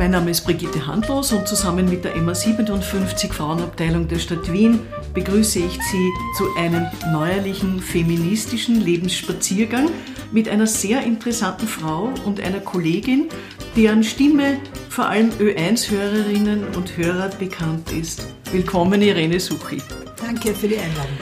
Mein Name ist Brigitte Handlos und zusammen mit der MA 57 Frauenabteilung der Stadt Wien begrüße ich Sie zu einem neuerlichen feministischen Lebensspaziergang mit einer sehr interessanten Frau und einer Kollegin, deren Stimme vor allem Ö1-Hörerinnen und Hörer bekannt ist. Willkommen, Irene Suchi. Danke für die Einladung.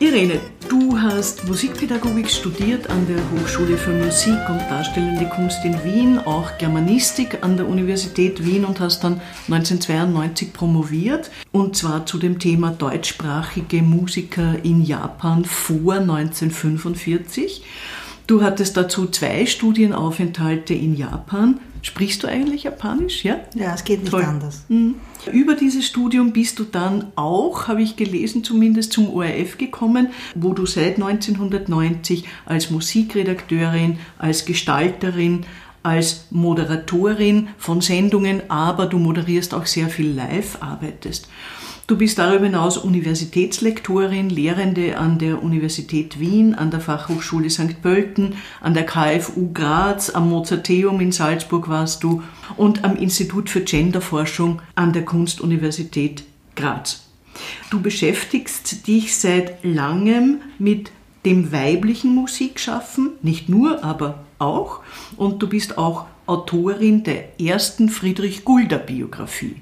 Irene, du hast Musikpädagogik studiert an der Hochschule für Musik und Darstellende Kunst in Wien, auch Germanistik an der Universität Wien und hast dann 1992 promoviert und zwar zu dem Thema deutschsprachige Musiker in Japan vor 1945. Du hattest dazu zwei Studienaufenthalte in Japan. Sprichst du eigentlich Japanisch? Ja, ja es geht nicht Toll. anders. Mhm. Über dieses Studium bist du dann auch, habe ich gelesen, zumindest zum ORF gekommen, wo du seit 1990 als Musikredakteurin, als Gestalterin, als Moderatorin von Sendungen, aber du moderierst auch sehr viel live arbeitest. Du bist darüber hinaus Universitätslektorin, Lehrende an der Universität Wien, an der Fachhochschule St. Pölten, an der KFU Graz, am Mozarteum in Salzburg warst du und am Institut für Genderforschung an der Kunstuniversität Graz. Du beschäftigst dich seit langem mit dem weiblichen Musikschaffen, nicht nur, aber auch. Und du bist auch Autorin der ersten Friedrich Gulder Biografie.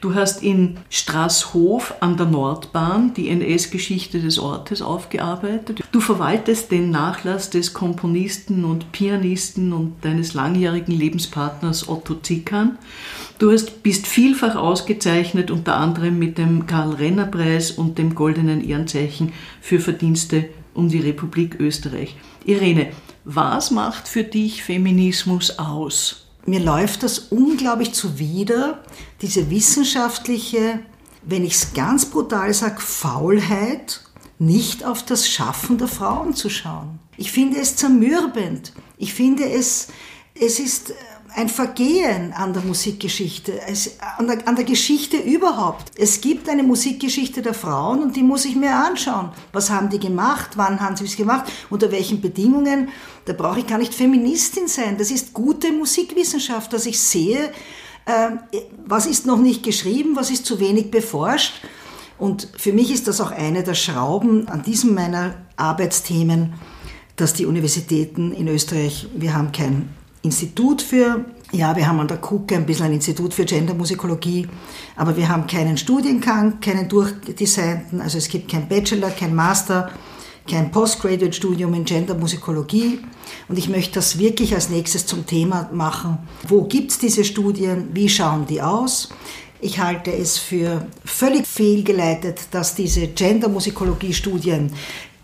Du hast in Straßhof an der Nordbahn die NS-Geschichte des Ortes aufgearbeitet. Du verwaltest den Nachlass des Komponisten und Pianisten und deines langjährigen Lebenspartners Otto Zickern. Du hast, bist vielfach ausgezeichnet, unter anderem mit dem Karl-Renner-Preis und dem Goldenen Ehrenzeichen für Verdienste um die Republik Österreich. Irene, was macht für dich Feminismus aus? Mir läuft das unglaublich zuwider, diese wissenschaftliche, wenn ich es ganz brutal sage, Faulheit, nicht auf das Schaffen der Frauen zu schauen. Ich finde es zermürbend. Ich finde es, es ist ein Vergehen an der Musikgeschichte, es, an, der, an der Geschichte überhaupt. Es gibt eine Musikgeschichte der Frauen und die muss ich mir anschauen. Was haben die gemacht? Wann haben sie es gemacht? Unter welchen Bedingungen? Da brauche ich gar nicht Feministin sein. Das ist gute Musikwissenschaft, dass ich sehe, äh, was ist noch nicht geschrieben, was ist zu wenig beforscht. Und für mich ist das auch eine der Schrauben an diesem meiner Arbeitsthemen, dass die Universitäten in Österreich, wir haben kein Institut für, ja, wir haben an der KUKE ein bisschen ein Institut für Gendermusikologie, aber wir haben keinen Studiengang, keinen durchdesignten, also es gibt kein Bachelor, kein Master, kein Postgraduate-Studium in Gendermusikologie. Und ich möchte das wirklich als nächstes zum Thema machen. Wo gibt es diese Studien? Wie schauen die aus? Ich halte es für völlig fehlgeleitet, dass diese Gendermusikologie-Studien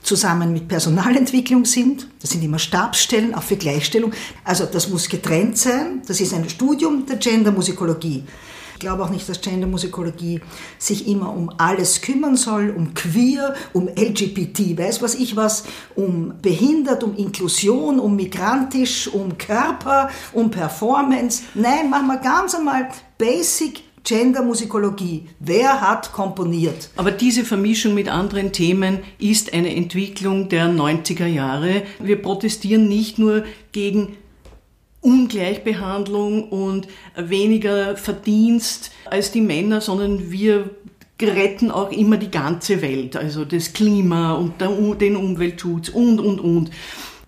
zusammen mit Personalentwicklung sind. Das sind immer Stabsstellen, auch für Gleichstellung. Also das muss getrennt sein. Das ist ein Studium der Gendermusikologie. Ich glaube auch nicht, dass Gendermusikologie sich immer um alles kümmern soll, um queer, um LGBT, weiß was ich was, um behindert, um Inklusion, um migrantisch, um Körper, um Performance. Nein, machen wir ganz einmal basic Gendermusikologie. Wer hat komponiert? Aber diese Vermischung mit anderen Themen ist eine Entwicklung der 90er Jahre. Wir protestieren nicht nur gegen Ungleichbehandlung und weniger Verdienst als die Männer, sondern wir retten auch immer die ganze Welt, also das Klima und den Umweltschutz und, und, und.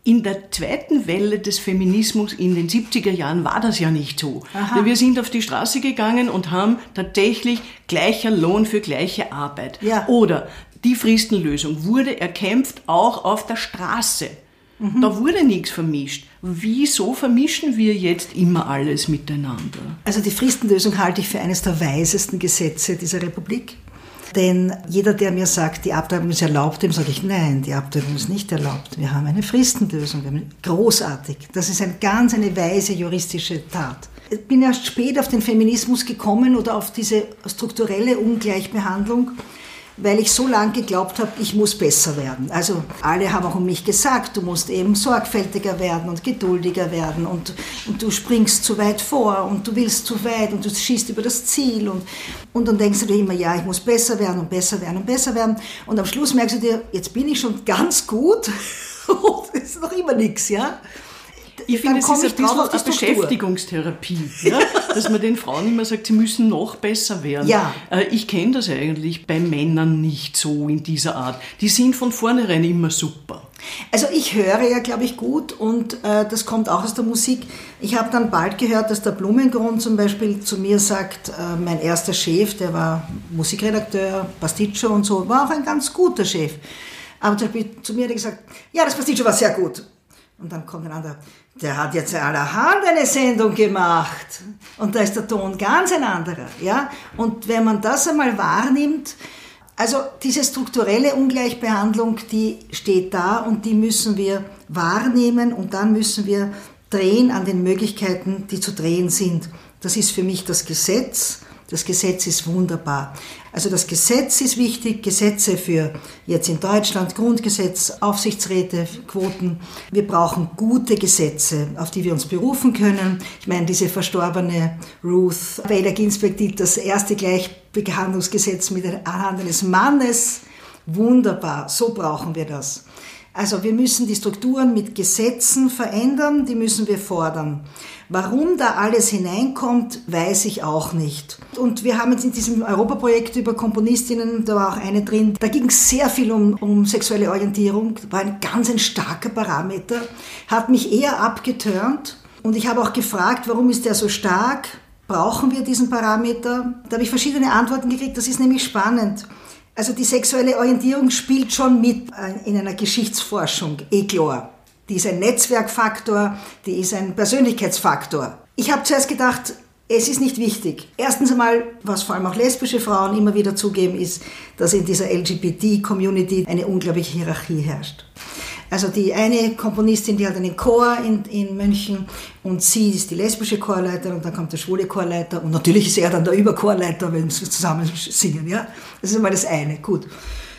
In der zweiten Welle des Feminismus in den 70er Jahren war das ja nicht so. Aha. Wir sind auf die Straße gegangen und haben tatsächlich gleicher Lohn für gleiche Arbeit. Ja. Oder die Fristenlösung wurde erkämpft auch auf der Straße. Mhm. Da wurde nichts vermischt. Wieso vermischen wir jetzt immer alles miteinander? Also die Fristenlösung halte ich für eines der weisesten Gesetze dieser Republik. Denn jeder, der mir sagt, die Abtreibung ist erlaubt, dem sage ich, nein, die Abtreibung ist nicht erlaubt. Wir haben eine Fristenlösung. großartig. Das ist ein ganz eine weise juristische Tat. Ich bin erst spät auf den Feminismus gekommen oder auf diese strukturelle Ungleichbehandlung weil ich so lange geglaubt habe, ich muss besser werden. Also alle haben auch um mich gesagt, du musst eben sorgfältiger werden und geduldiger werden und, und du springst zu weit vor und du willst zu weit und du schießt über das Ziel und, und dann denkst du dir immer, ja, ich muss besser werden und besser werden und besser werden und am Schluss merkst du dir, jetzt bin ich schon ganz gut und es ist noch immer nichts, ja. Ich finde, es ist ein bisschen eine Beschäftigungstherapie, ja? dass man den Frauen immer sagt, sie müssen noch besser werden. Ja. Äh, ich kenne das eigentlich bei Männern nicht so in dieser Art. Die sind von vornherein immer super. Also ich höre ja, glaube ich, gut und äh, das kommt auch aus der Musik. Ich habe dann bald gehört, dass der Blumengrund zum Beispiel zu mir sagt, äh, mein erster Chef, der war Musikredakteur, Pasticcio und so, war auch ein ganz guter Chef. Aber zum Beispiel zu mir hat er gesagt, ja, das Pasticcio war sehr gut. Und dann kommt ein anderer, der hat jetzt allerhand eine Sendung gemacht. Und da ist der Ton ganz ein anderer. Ja? Und wenn man das einmal wahrnimmt, also diese strukturelle Ungleichbehandlung, die steht da und die müssen wir wahrnehmen und dann müssen wir drehen an den Möglichkeiten, die zu drehen sind. Das ist für mich das Gesetz das Gesetz ist wunderbar. Also das Gesetz ist wichtig, Gesetze für jetzt in Deutschland, Grundgesetz, Aufsichtsräte, Quoten. Wir brauchen gute Gesetze, auf die wir uns berufen können. Ich meine, diese verstorbene Ruth Bader Ginsburg, die das erste Gleichbehandlungsgesetz mit der Hand eines Mannes, wunderbar, so brauchen wir das. Also wir müssen die Strukturen mit Gesetzen verändern, die müssen wir fordern. Warum da alles hineinkommt, weiß ich auch nicht. Und wir haben jetzt in diesem Europaprojekt über Komponistinnen, da war auch eine drin, da ging sehr viel um, um sexuelle Orientierung, war ein ganz ein starker Parameter, hat mich eher abgeturnt. Und ich habe auch gefragt, warum ist der so stark? Brauchen wir diesen Parameter? Da habe ich verschiedene Antworten gekriegt, das ist nämlich spannend. Also die sexuelle Orientierung spielt schon mit äh, in einer Geschichtsforschung, eh klar. Die ist ein Netzwerkfaktor, die ist ein Persönlichkeitsfaktor. Ich habe zuerst gedacht, es ist nicht wichtig. Erstens einmal, was vor allem auch lesbische Frauen immer wieder zugeben, ist, dass in dieser LGBT-Community eine unglaubliche Hierarchie herrscht. Also die eine Komponistin, die hat einen Chor in, in München und sie ist die lesbische Chorleiterin und dann kommt der schwule Chorleiter und natürlich ist er dann der Überchorleiter, wenn sie zusammen singen. Ja? Das ist einmal das eine. Gut.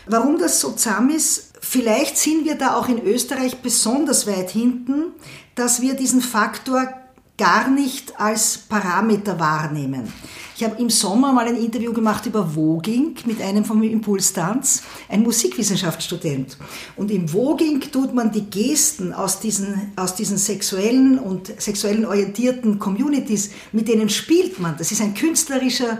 Warum das so zahm ist, Vielleicht sind wir da auch in Österreich besonders weit hinten, dass wir diesen Faktor gar nicht als Parameter wahrnehmen. Ich habe im Sommer mal ein Interview gemacht über Voging mit einem vom Impulstanz, ein Musikwissenschaftsstudent. Und im Voging tut man die Gesten aus diesen, aus diesen sexuellen und sexuellen orientierten Communities, mit denen spielt man. Das ist ein künstlerischer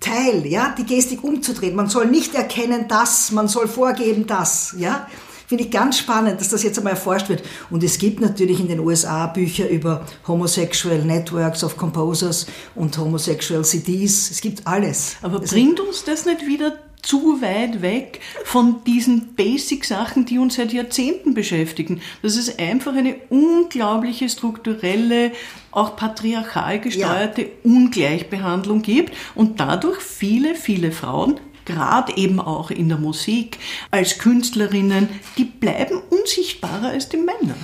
Teil, ja, die Gestik umzudrehen. Man soll nicht erkennen das, man soll vorgeben das, ja. Finde ich ganz spannend, dass das jetzt einmal erforscht wird. Und es gibt natürlich in den USA Bücher über Homosexual Networks of Composers und Homosexual CDs. Es gibt alles. Aber bringt uns das nicht wieder zu weit weg von diesen Basic-Sachen, die uns seit Jahrzehnten beschäftigen. Dass es einfach eine unglaubliche strukturelle, auch patriarchal gesteuerte ja. Ungleichbehandlung gibt und dadurch viele, viele Frauen gerade eben auch in der Musik als Künstlerinnen, die bleiben unsichtbarer als die Männer.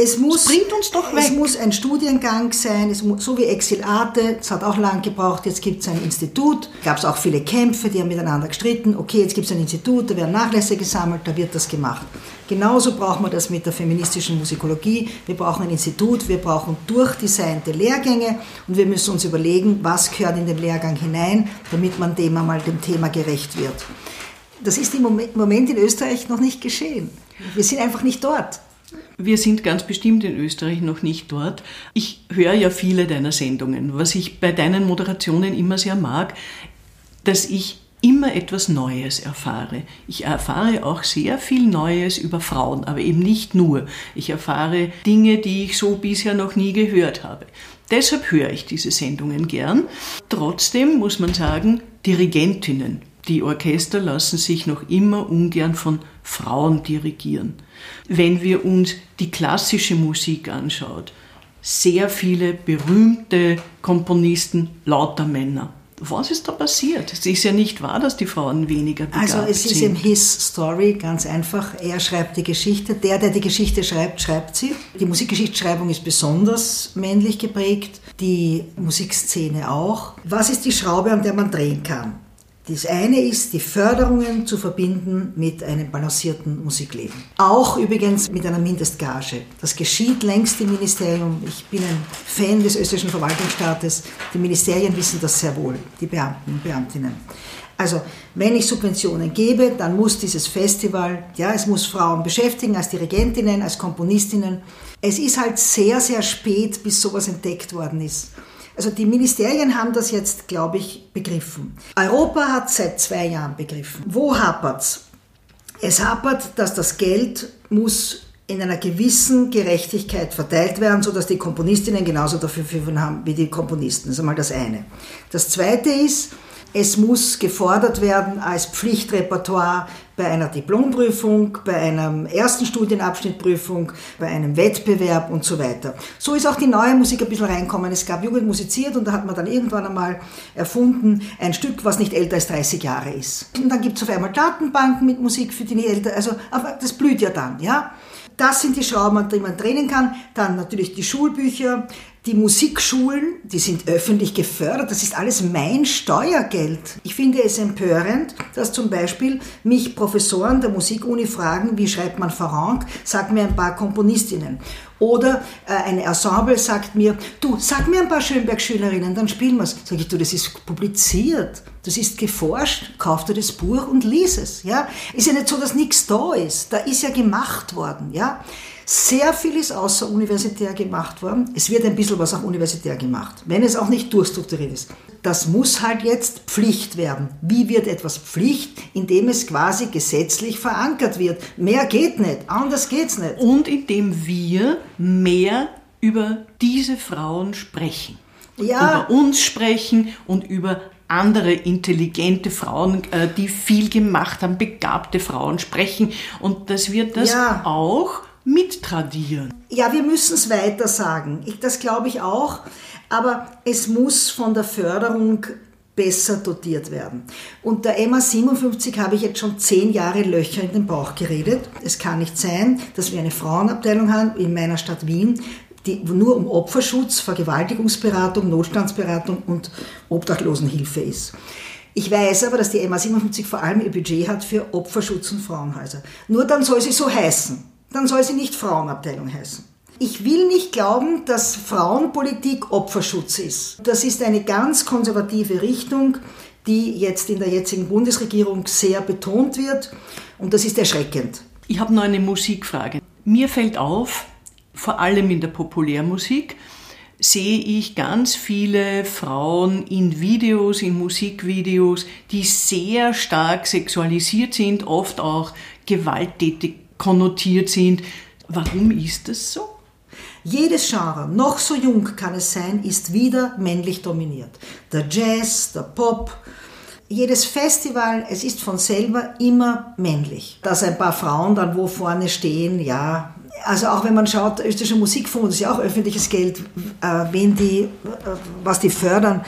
Es muss, bringt uns doch weg. Es muss ein Studiengang sein, es muss, so wie Exil Arte, es hat auch lang gebraucht, jetzt gibt es ein Institut, gab es auch viele Kämpfe, die haben miteinander gestritten, okay, jetzt gibt es ein Institut, da werden Nachlässe gesammelt, da wird das gemacht. Genauso brauchen wir das mit der feministischen Musikologie, wir brauchen ein Institut, wir brauchen durchdesignte Lehrgänge und wir müssen uns überlegen, was gehört in den Lehrgang hinein, damit man dem einmal dem Thema gerecht wird. Das ist im Moment in Österreich noch nicht geschehen. Wir sind einfach nicht dort. Wir sind ganz bestimmt in Österreich noch nicht dort. Ich höre ja viele deiner Sendungen. Was ich bei deinen Moderationen immer sehr mag, dass ich immer etwas Neues erfahre. Ich erfahre auch sehr viel Neues über Frauen, aber eben nicht nur. Ich erfahre Dinge, die ich so bisher noch nie gehört habe. Deshalb höre ich diese Sendungen gern. Trotzdem muss man sagen, Dirigentinnen, die Orchester lassen sich noch immer ungern von Frauen dirigieren. Wenn wir uns die klassische Musik anschaut, sehr viele berühmte Komponisten, lauter Männer. Was ist da passiert? Es ist ja nicht wahr, dass die Frauen weniger begabt Also es ist sind. im His Story ganz einfach. Er schreibt die Geschichte. Der, der die Geschichte schreibt, schreibt sie. Die Musikgeschichtsschreibung ist besonders männlich geprägt. Die Musikszene auch. Was ist die Schraube, an der man drehen kann? Das eine ist, die Förderungen zu verbinden mit einem balancierten Musikleben. Auch übrigens mit einer Mindestgage. Das geschieht längst im Ministerium. Ich bin ein Fan des österreichischen Verwaltungsstaates. Die Ministerien wissen das sehr wohl, die Beamten und Beamtinnen. Also, wenn ich Subventionen gebe, dann muss dieses Festival, ja, es muss Frauen beschäftigen als Dirigentinnen, als Komponistinnen. Es ist halt sehr, sehr spät, bis sowas entdeckt worden ist. Also die Ministerien haben das jetzt, glaube ich, begriffen. Europa hat seit zwei Jahren begriffen. Wo hapert's? Es hapert, dass das Geld muss in einer gewissen Gerechtigkeit verteilt werden, sodass die Komponistinnen genauso dafür haben wie die Komponisten. Das ist einmal das eine. Das zweite ist, es muss gefordert werden als Pflichtrepertoire bei einer Diplomprüfung, bei einer ersten Studienabschnittprüfung, bei einem Wettbewerb und so weiter. So ist auch die neue Musik ein bisschen reinkommen. Es gab Jugend musiziert und da hat man dann irgendwann einmal erfunden, ein Stück, was nicht älter als 30 Jahre ist. Und dann gibt es auf einmal Datenbanken mit Musik für die nicht älter, also das blüht ja dann, ja. Das sind die Schrauben, die man drehen kann. Dann natürlich die Schulbücher, die Musikschulen, die sind öffentlich gefördert, das ist alles mein Steuergeld. Ich finde es empörend, dass zum Beispiel mich Professoren der Musikuni fragen, wie schreibt man Farang, sag mir ein paar Komponistinnen. Oder äh, ein Ensemble sagt mir, du, sag mir ein paar Schönberg-Schülerinnen, dann spielen wir es. Sag ich, du, das ist publiziert, das ist geforscht, kauf dir das Buch und lies es. Ja? Ist ja nicht so, dass nichts da ist, da ist ja gemacht worden. Ja? Sehr viel ist außeruniversitär gemacht worden. Es wird ein bisschen was auch universitär gemacht, wenn es auch nicht durchstrukturiert ist. Das muss halt jetzt Pflicht werden. Wie wird etwas Pflicht? Indem es quasi gesetzlich verankert wird. Mehr geht nicht, anders geht's nicht. Und indem wir mehr über diese Frauen sprechen. Ja. Über uns sprechen und über andere intelligente Frauen, äh, die viel gemacht haben, begabte Frauen sprechen. Und dass wir das ja. auch mittradieren. Ja, wir müssen es weiter sagen. Ich, das glaube ich auch. Aber es muss von der Förderung besser dotiert werden. Und der MA 57 habe ich jetzt schon zehn Jahre Löcher in den Bauch geredet. Es kann nicht sein, dass wir eine Frauenabteilung haben in meiner Stadt Wien, die nur um Opferschutz, Vergewaltigungsberatung, Notstandsberatung und Obdachlosenhilfe ist. Ich weiß aber, dass die MA 57 vor allem ihr Budget hat für Opferschutz und Frauenhäuser. Nur dann soll sie so heißen dann soll sie nicht Frauenabteilung heißen. Ich will nicht glauben, dass Frauenpolitik Opferschutz ist. Das ist eine ganz konservative Richtung, die jetzt in der jetzigen Bundesregierung sehr betont wird und das ist erschreckend. Ich habe noch eine Musikfrage. Mir fällt auf, vor allem in der Populärmusik, sehe ich ganz viele Frauen in Videos, in Musikvideos, die sehr stark sexualisiert sind, oft auch gewalttätig konnotiert sind. Warum ist das so? Jedes Genre, noch so jung kann es sein, ist wieder männlich dominiert. Der Jazz, der Pop, jedes Festival, es ist von selber immer männlich. Dass ein paar Frauen dann wo vorne stehen, ja. Also auch wenn man schaut, österreichische Musikfonds, das ist ja auch öffentliches Geld, äh, wen die, äh, was die fördern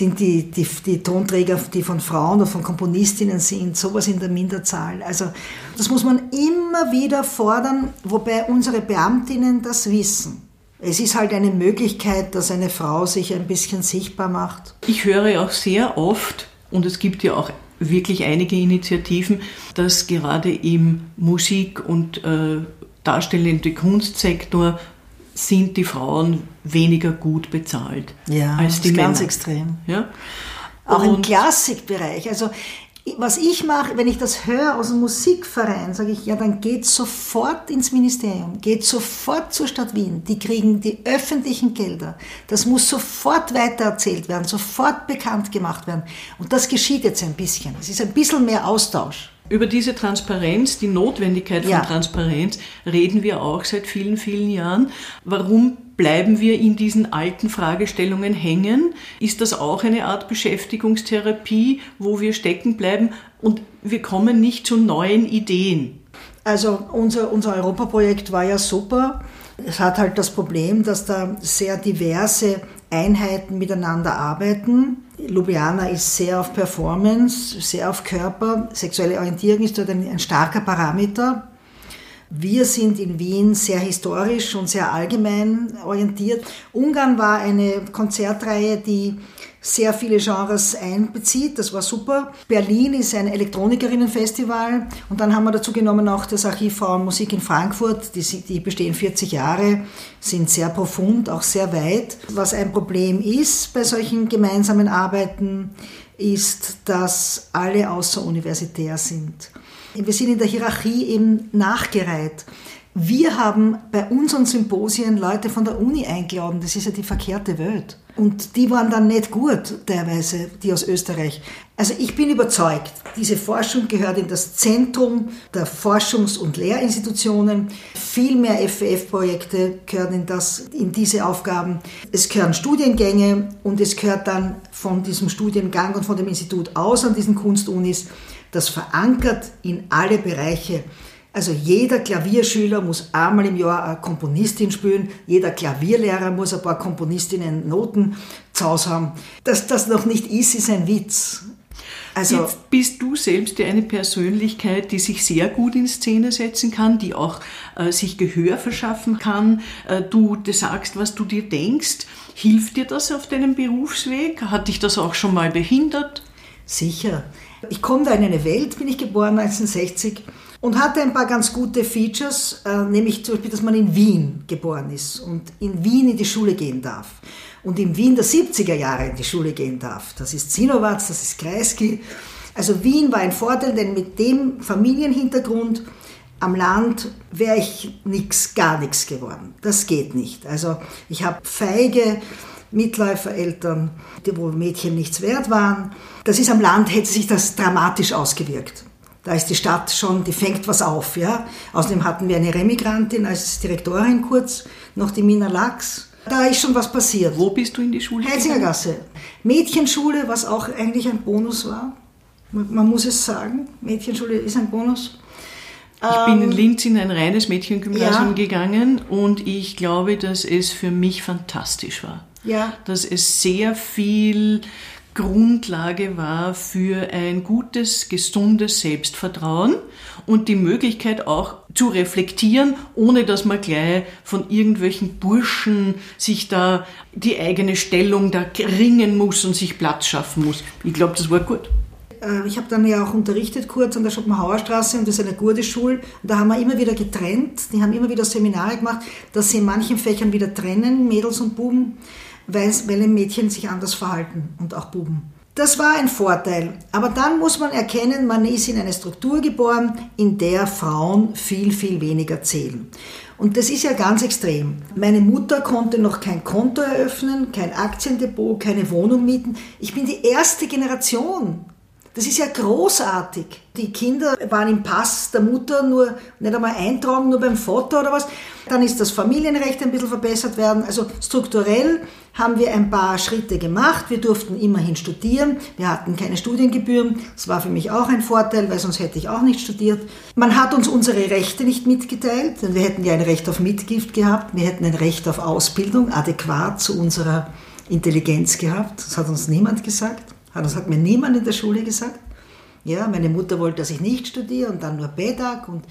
sind die, die, die Tonträger, die von Frauen oder von Komponistinnen sind, sowas in der Minderzahl. Also das muss man immer wieder fordern, wobei unsere Beamtinnen das wissen. Es ist halt eine Möglichkeit, dass eine Frau sich ein bisschen sichtbar macht. Ich höre auch sehr oft, und es gibt ja auch wirklich einige Initiativen, dass gerade im Musik- und äh, darstellende Kunstsektor sind die Frauen weniger gut bezahlt ja, als die Männer. ganz extrem. Ja? Auch Und im Klassikbereich. Also was ich mache, wenn ich das höre aus dem Musikverein, sage ich, ja, dann geht sofort ins Ministerium, geht sofort zur Stadt Wien. Die kriegen die öffentlichen Gelder. Das muss sofort weitererzählt werden, sofort bekannt gemacht werden. Und das geschieht jetzt ein bisschen. Es ist ein bisschen mehr Austausch. Über diese Transparenz, die Notwendigkeit von ja. Transparenz, reden wir auch seit vielen, vielen Jahren. Warum bleiben wir in diesen alten Fragestellungen hängen? Ist das auch eine Art Beschäftigungstherapie, wo wir stecken bleiben und wir kommen nicht zu neuen Ideen? Also unser, unser Europaprojekt war ja super. Es hat halt das Problem, dass da sehr diverse Einheiten miteinander arbeiten. Ljubljana ist sehr auf Performance, sehr auf Körper. Sexuelle Orientierung ist dort ein, ein starker Parameter. Wir sind in Wien sehr historisch und sehr allgemein orientiert. Ungarn war eine Konzertreihe, die sehr viele Genres einbezieht. Das war super. Berlin ist ein Elektronikerinnenfestival und dann haben wir dazu genommen auch das Archiv Frauenmusik in Frankfurt. Die, die bestehen 40 Jahre, sind sehr profund, auch sehr weit. Was ein Problem ist bei solchen gemeinsamen Arbeiten, ist, dass alle außeruniversitär sind. Wir sind in der Hierarchie eben nachgereiht. Wir haben bei unseren Symposien Leute von der Uni eingeladen, das ist ja die verkehrte Welt. Und die waren dann nicht gut, teilweise, die aus Österreich. Also ich bin überzeugt, diese Forschung gehört in das Zentrum der Forschungs- und Lehrinstitutionen. Viel mehr FWF-Projekte gehören in, das, in diese Aufgaben. Es gehören Studiengänge und es gehört dann von diesem Studiengang und von dem Institut aus an diesen Kunstunis, das verankert in alle Bereiche also jeder Klavierschüler muss einmal im Jahr eine Komponistin spielen, jeder Klavierlehrer muss ein paar Komponistinnen Noten zu Hause haben. Dass das noch nicht ist, ist ein Witz. Also, Jetzt bist du selbst eine Persönlichkeit, die sich sehr gut in Szene setzen kann, die auch äh, sich Gehör verschaffen kann. Äh, du sagst, was du dir denkst. Hilft dir das auf deinem Berufsweg? Hat dich das auch schon mal behindert? Sicher. Ich komme da in eine Welt, bin ich geboren 1960 und hatte ein paar ganz gute Features, äh, nämlich zum Beispiel, dass man in Wien geboren ist und in Wien in die Schule gehen darf. Und in Wien der 70er Jahre in die Schule gehen darf. Das ist Zinowatz, das ist Kreisky. Also Wien war ein Vorteil, denn mit dem Familienhintergrund am Land wäre ich nix, gar nichts geworden. Das geht nicht. Also ich habe feige Mitläufereltern, die wo Mädchen nichts wert waren. Das ist am Land, hätte sich das dramatisch ausgewirkt. Da ist die Stadt schon, die fängt was auf. Ja? Außerdem hatten wir eine Remigrantin als Direktorin kurz, noch die Mina Lachs. Da ist schon was passiert. Wo bist du in die Schule? Heizingergasse. Mädchenschule, was auch eigentlich ein Bonus war. Man muss es sagen, Mädchenschule ist ein Bonus. Ich bin in ähm, Linz in ein reines Mädchengymnasium ja. gegangen und ich glaube, dass es für mich fantastisch war. Ja. Dass es sehr viel Grundlage war für ein gutes, gesundes Selbstvertrauen und die Möglichkeit auch zu reflektieren, ohne dass man gleich von irgendwelchen Burschen sich da die eigene Stellung da ringen muss und sich Platz schaffen muss. Ich glaube, das war gut. Äh, ich habe dann ja auch unterrichtet kurz an der Schopenhauer Straße und das ist eine gute Schule. da haben wir immer wieder getrennt, die haben immer wieder Seminare gemacht, dass sie in manchen Fächern wieder trennen, Mädels und Buben weil, weil Mädchen sich anders verhalten und auch Buben. Das war ein Vorteil. Aber dann muss man erkennen, man ist in eine Struktur geboren, in der Frauen viel, viel weniger zählen. Und das ist ja ganz extrem. Meine Mutter konnte noch kein Konto eröffnen, kein Aktiendepot, keine Wohnung mieten. Ich bin die erste Generation. Das ist ja großartig. Die Kinder waren im Pass der Mutter nur nicht einmal eintragen, nur beim Foto oder was. Dann ist das Familienrecht ein bisschen verbessert werden. Also strukturell haben wir ein paar Schritte gemacht. Wir durften immerhin studieren. Wir hatten keine Studiengebühren. Das war für mich auch ein Vorteil, weil sonst hätte ich auch nicht studiert. Man hat uns unsere Rechte nicht mitgeteilt, denn wir hätten ja ein Recht auf Mitgift gehabt. Wir hätten ein Recht auf Ausbildung, adäquat zu unserer Intelligenz gehabt. Das hat uns niemand gesagt. Das hat mir niemand in der Schule gesagt. Ja, meine Mutter wollte, dass ich nicht studiere und dann nur BEDAG und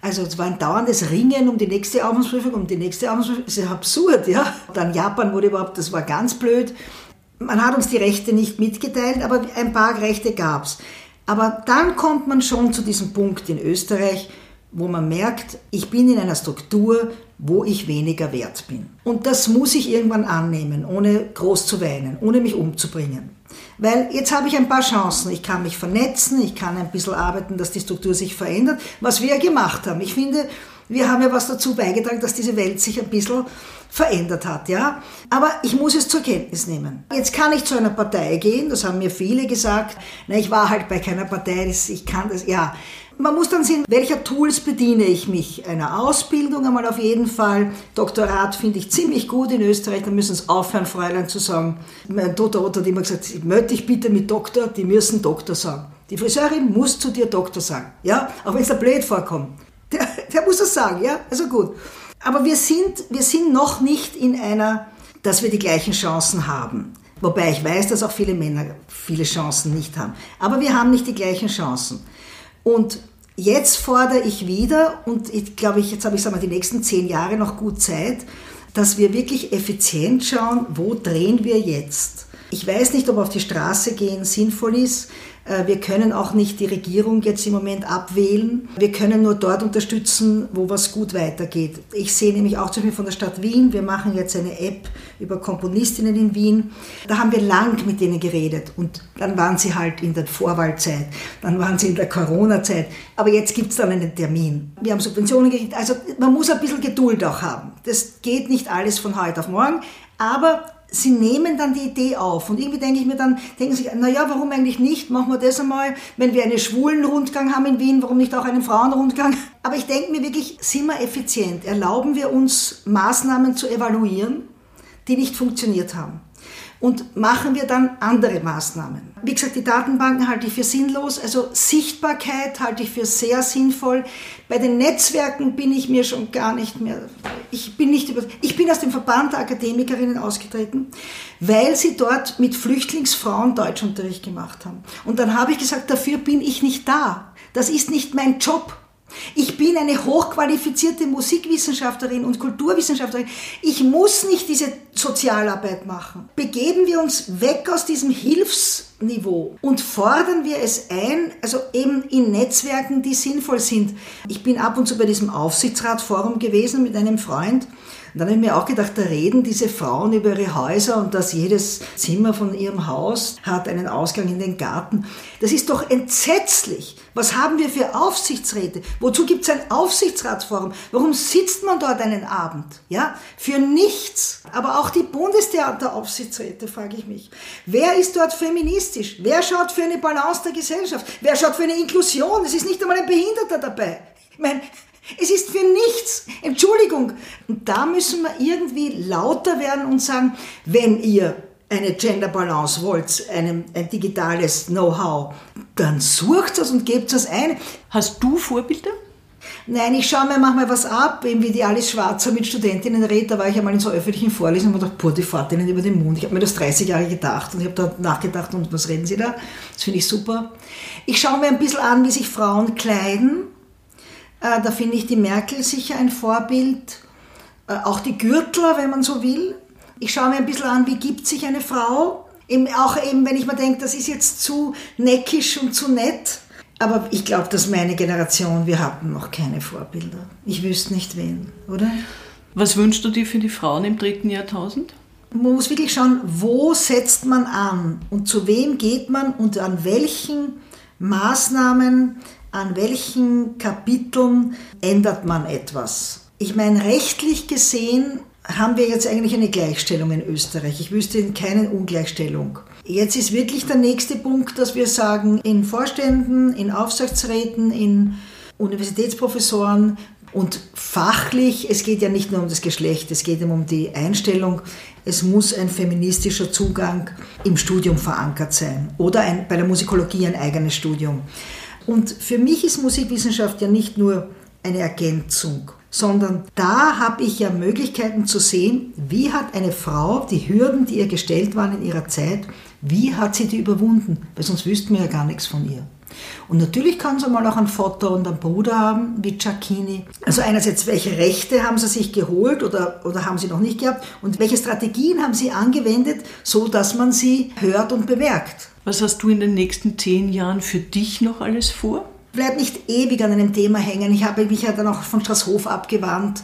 also es war ein dauerndes Ringen um die nächste Aufnahmeprüfung, um die nächste Aufnahmeprüfung. Das ist ja absurd, ja. Dann Japan wurde überhaupt, das war ganz blöd. Man hat uns die Rechte nicht mitgeteilt, aber ein paar Rechte gab es. Aber dann kommt man schon zu diesem Punkt in Österreich, wo man merkt, ich bin in einer Struktur, wo ich weniger wert bin. Und das muss ich irgendwann annehmen, ohne groß zu weinen, ohne mich umzubringen. Weil jetzt habe ich ein paar Chancen. Ich kann mich vernetzen, ich kann ein bisschen arbeiten, dass die Struktur sich verändert, was wir ja gemacht haben. Ich finde, wir haben ja was dazu beigetragen, dass diese Welt sich ein bisschen verändert hat, ja. Aber ich muss es zur Kenntnis nehmen. Jetzt kann ich zu einer Partei gehen, das haben mir viele gesagt. Na, ich war halt bei keiner Partei, ich kann das, ja. Man muss dann sehen, welcher Tools bediene ich mich. Einer Ausbildung einmal auf jeden Fall. Doktorat finde ich ziemlich gut in Österreich. Da müssen es aufhören, Fräulein zu sagen. Mein Toter hat immer gesagt, ich möchte dich bitte mit Doktor, die müssen Doktor sagen. Die Friseurin muss zu dir Doktor sagen. Ja, auch wenn es da blöd vorkommt. Der, der muss das sagen, ja, also gut. Aber wir sind, wir sind noch nicht in einer, dass wir die gleichen Chancen haben. Wobei ich weiß, dass auch viele Männer viele Chancen nicht haben. Aber wir haben nicht die gleichen Chancen. Und jetzt fordere ich wieder, und ich glaube, ich, jetzt habe ich sag mal, die nächsten zehn Jahre noch gut Zeit, dass wir wirklich effizient schauen, wo drehen wir jetzt. Ich weiß nicht, ob auf die Straße gehen sinnvoll ist. Äh, wir können auch nicht die Regierung jetzt im Moment abwählen. Wir können nur dort unterstützen, wo was gut weitergeht. Ich sehe nämlich auch zum Beispiel von der Stadt Wien, wir machen jetzt eine App über Komponistinnen in Wien. Da haben wir lang mit denen geredet und dann waren sie halt in der Vorwahlzeit, dann waren sie in der Corona-Zeit, aber jetzt gibt es dann einen Termin. Wir haben Subventionen gekriegt, also man muss ein bisschen Geduld auch haben. Das geht nicht alles von heute auf morgen, aber sie nehmen dann die Idee auf. Und irgendwie denke ich mir dann, denken sie, naja, warum eigentlich nicht? Machen wir das einmal, wenn wir einen schwulen Rundgang haben in Wien, warum nicht auch einen Frauenrundgang? Aber ich denke mir wirklich, sind wir effizient? Erlauben wir uns, Maßnahmen zu evaluieren, die nicht funktioniert haben? Und machen wir dann andere Maßnahmen. Wie gesagt, die Datenbanken halte ich für sinnlos, also Sichtbarkeit halte ich für sehr sinnvoll. Bei den Netzwerken bin ich mir schon gar nicht mehr, ich bin nicht über, ich bin aus dem Verband der Akademikerinnen ausgetreten, weil sie dort mit Flüchtlingsfrauen Deutschunterricht gemacht haben. Und dann habe ich gesagt, dafür bin ich nicht da. Das ist nicht mein Job. Ich bin eine hochqualifizierte Musikwissenschaftlerin und Kulturwissenschaftlerin. Ich muss nicht diese Sozialarbeit machen. Begeben wir uns weg aus diesem Hilfsniveau und fordern wir es ein, also eben in Netzwerken, die sinnvoll sind. Ich bin ab und zu bei diesem Aufsichtsratforum gewesen mit einem Freund und dann habe ich mir auch gedacht, da reden diese Frauen über ihre Häuser und dass jedes Zimmer von ihrem Haus hat einen Ausgang in den Garten. Das ist doch entsetzlich. Was haben wir für Aufsichtsräte? Wozu gibt es ein Aufsichtsratsforum? Warum sitzt man dort einen Abend? Ja, für nichts. Aber auch die Bundestheateraufsichtsräte, frage ich mich. Wer ist dort feministisch? Wer schaut für eine Balance der Gesellschaft? Wer schaut für eine Inklusion? Es ist nicht einmal ein Behinderter dabei. Ich meine, es ist für nichts. Entschuldigung. Und da müssen wir irgendwie lauter werden und sagen, wenn ihr eine Gender Balance wollt, ein, ein digitales Know-how, dann sucht es und gebt es ein. Hast du Vorbilder? Nein, ich schaue mir manchmal was ab, eben wie die Alice Schwarzer mit Studentinnen redet. Da war ich einmal in so öffentlichen Vorlesungen und gedacht, boah, die fahrt ihnen über den Mund. Ich habe mir das 30 Jahre gedacht und ich habe da nachgedacht, und was reden sie da? Das finde ich super. Ich schaue mir ein bisschen an, wie sich Frauen kleiden äh, da finde ich die Merkel sicher ein Vorbild. Äh, auch die Gürtler, wenn man so will. Ich schaue mir ein bisschen an, wie gibt sich eine Frau. Eben, auch eben, wenn ich mir denke, das ist jetzt zu neckisch und zu nett. Aber ich glaube, dass meine Generation, wir hatten noch keine Vorbilder. Ich wüsste nicht wen, oder? Was wünschst du dir für die Frauen im dritten Jahrtausend? Man muss wirklich schauen, wo setzt man an und zu wem geht man und an welchen Maßnahmen an welchen Kapiteln ändert man etwas. Ich meine, rechtlich gesehen haben wir jetzt eigentlich eine Gleichstellung in Österreich. Ich wüsste in keine Ungleichstellung. Jetzt ist wirklich der nächste Punkt, dass wir sagen, in Vorständen, in Aufsichtsräten, in Universitätsprofessoren und fachlich, es geht ja nicht nur um das Geschlecht, es geht um die Einstellung, es muss ein feministischer Zugang im Studium verankert sein oder ein, bei der Musikologie ein eigenes Studium. Und für mich ist Musikwissenschaft ja nicht nur eine Ergänzung, sondern da habe ich ja Möglichkeiten zu sehen, wie hat eine Frau die Hürden, die ihr gestellt waren in ihrer Zeit, wie hat sie die überwunden, weil sonst wüssten wir ja gar nichts von ihr. Und natürlich kann sie mal auch ein Vater und einen Bruder haben, wie Giacchini. Also einerseits, welche Rechte haben sie sich geholt oder, oder haben sie noch nicht gehabt und welche Strategien haben sie angewendet, so dass man sie hört und bemerkt. Was hast du in den nächsten zehn Jahren für dich noch alles vor? Bleib nicht ewig an einem Thema hängen. Ich habe mich ja dann auch von Straßhof abgewandt,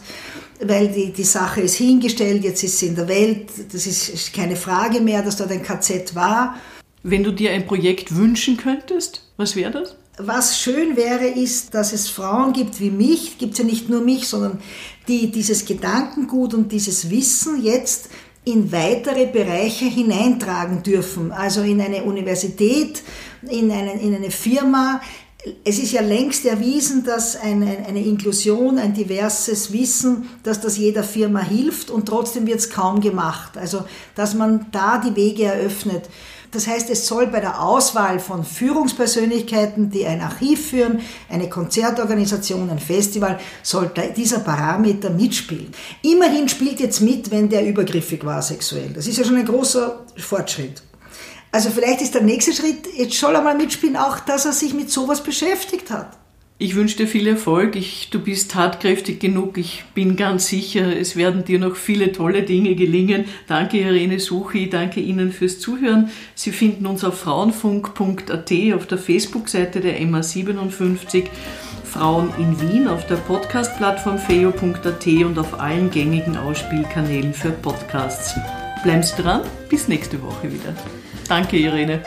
weil die, die Sache ist hingestellt, jetzt ist sie in der Welt. Das ist keine Frage mehr, dass dort ein KZ war. Wenn du dir ein Projekt wünschen könntest, was wäre das? Was schön wäre, ist, dass es Frauen gibt wie mich, gibt es ja nicht nur mich, sondern die dieses Gedankengut und dieses Wissen jetzt in weitere Bereiche hineintragen dürfen, also in eine Universität, in, einen, in eine Firma. Es ist ja längst erwiesen, dass eine, eine Inklusion, ein diverses Wissen, dass das jeder Firma hilft und trotzdem wird es kaum gemacht. Also, dass man da die Wege eröffnet. Das heißt, es soll bei der Auswahl von Führungspersönlichkeiten, die ein Archiv führen, eine Konzertorganisation, ein Festival, soll dieser Parameter mitspielen. Immerhin spielt jetzt mit, wenn der übergriffig war sexuell. Das ist ja schon ein großer Fortschritt. Also vielleicht ist der nächste Schritt, jetzt soll er mal mitspielen, auch, dass er sich mit sowas beschäftigt hat. Ich wünsche dir viel Erfolg. Ich, du bist tatkräftig genug. Ich bin ganz sicher, es werden dir noch viele tolle Dinge gelingen. Danke, Irene Suchi. Danke Ihnen fürs Zuhören. Sie finden uns auf frauenfunk.at auf der Facebook-Seite der MA57. Frauen in Wien auf der Podcast-Plattform feo.at und auf allen gängigen Ausspielkanälen für Podcasts. Bleiben Sie dran, bis nächste Woche wieder. Danke, Irene.